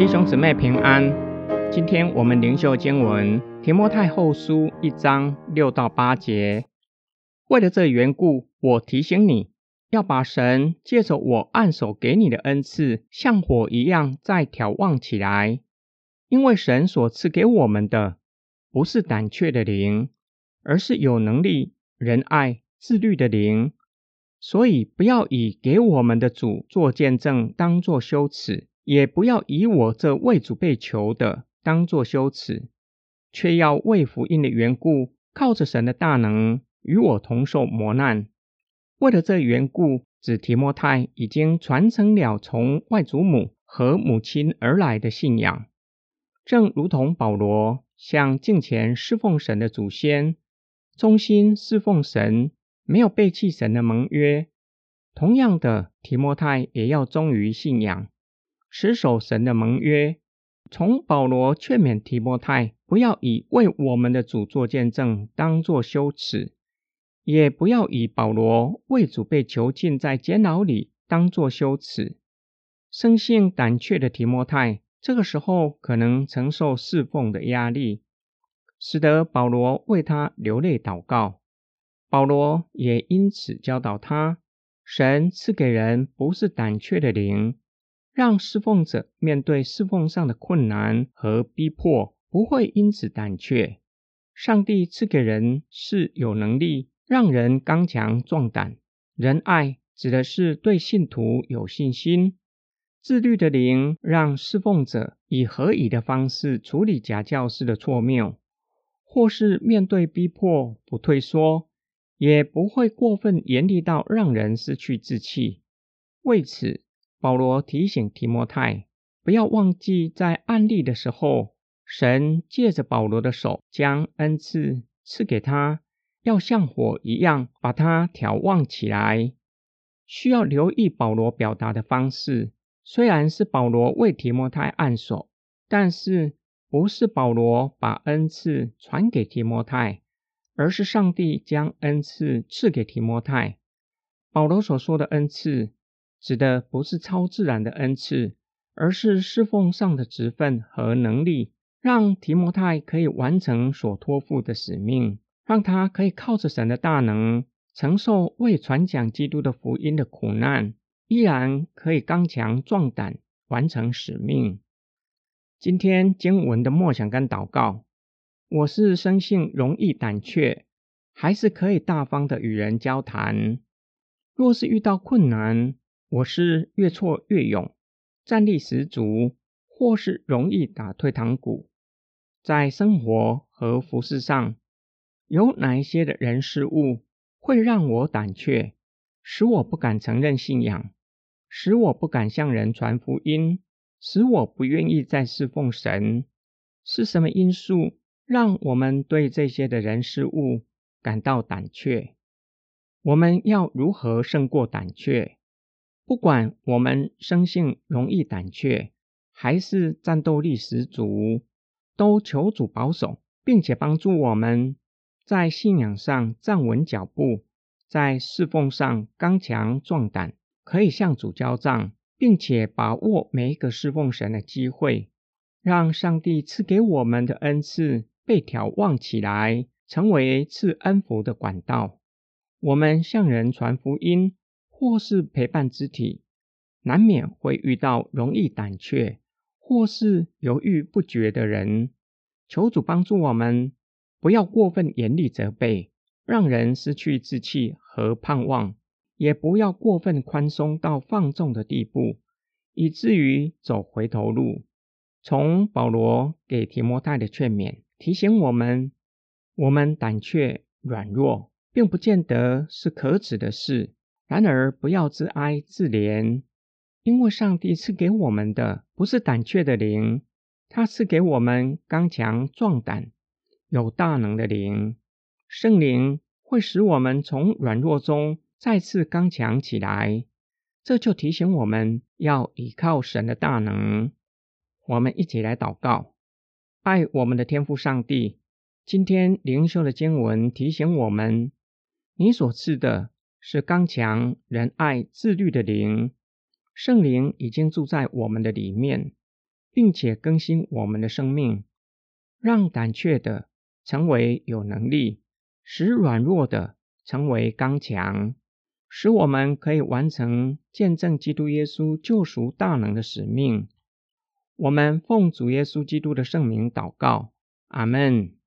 弟兄姊妹平安，今天我们灵修经文提摩太后书一章六到八节。为了这缘故，我提醒你，要把神借着我按手给你的恩赐，像火一样再眺望起来。因为神所赐给我们的，不是胆怯的灵，而是有能力、仁爱、自律的灵。所以，不要以给我们的主做见证当作羞耻。也不要以我这为主被求的当作羞耻，却要为福音的缘故，靠着神的大能与我同受磨难。为了这缘故，子提摩太已经传承了从外祖母和母亲而来的信仰，正如同保罗向敬前侍奉神的祖先，忠心侍奉神，没有背弃神的盟约。同样的，提摩太也要忠于信仰。持守神的盟约，从保罗劝勉提摩太，不要以为我们的主做见证当作羞耻，也不要以保罗为主被囚禁在监牢里当作羞耻。生性胆怯的提摩太，这个时候可能承受侍奉的压力，使得保罗为他流泪祷告。保罗也因此教导他，神赐给人不是胆怯的灵。让侍奉者面对侍奉上的困难和逼迫，不会因此胆怯。上帝赐给人是有能力让人刚强壮胆。仁爱指的是对信徒有信心。自律的灵让侍奉者以合宜的方式处理假教师的错谬，或是面对逼迫不退缩，也不会过分严厉到让人失去志气。为此。保罗提醒提摩太，不要忘记在案例的时候，神借着保罗的手将恩赐赐给他，要像火一样把他调旺起来。需要留意保罗表达的方式，虽然是保罗为提摩太按手，但是不是保罗把恩赐传给提摩太，而是上帝将恩赐赐给提摩太。保罗所说的恩赐。指的不是超自然的恩赐，而是侍奉上的职分和能力，让提摩太可以完成所托付的使命，让他可以靠着神的大能，承受为传讲基督的福音的苦难，依然可以刚强壮胆，完成使命。今天经文的默想跟祷告，我是生性容易胆怯，还是可以大方的与人交谈？若是遇到困难，我是越挫越勇，战力十足，或是容易打退堂鼓。在生活和服饰上，有哪一些的人事物会让我胆怯，使我不敢承认信仰，使我不敢向人传福音，使我不愿意再侍奉神？是什么因素让我们对这些的人事物感到胆怯？我们要如何胜过胆怯？不管我们生性容易胆怯，还是战斗力十足，都求主保守，并且帮助我们在信仰上站稳脚步，在侍奉上刚强壮胆，可以向主交账，并且把握每一个侍奉神的机会，让上帝赐给我们的恩赐被眺望起来，成为赐恩福的管道。我们向人传福音。或是陪伴肢体，难免会遇到容易胆怯或是犹豫不决的人。求主帮助我们，不要过分严厉责备，让人失去志气和盼望；也不要过分宽松到放纵的地步，以至于走回头路。从保罗给提摩太的劝勉，提醒我们：我们胆怯软弱，并不见得是可耻的事。然而，不要自哀自怜，因为上帝赐给我们的不是胆怯的灵，他赐给我们刚强壮胆、有大能的灵。圣灵会使我们从软弱中再次刚强起来。这就提醒我们要依靠神的大能。我们一起来祷告：爱我们的天父上帝，今天灵修的经文提醒我们，你所赐的。是刚强、仁爱、自律的灵。圣灵已经住在我们的里面，并且更新我们的生命，让胆怯的成为有能力，使软弱的成为刚强，使我们可以完成见证基督耶稣救赎大能的使命。我们奉主耶稣基督的圣名祷告，阿门。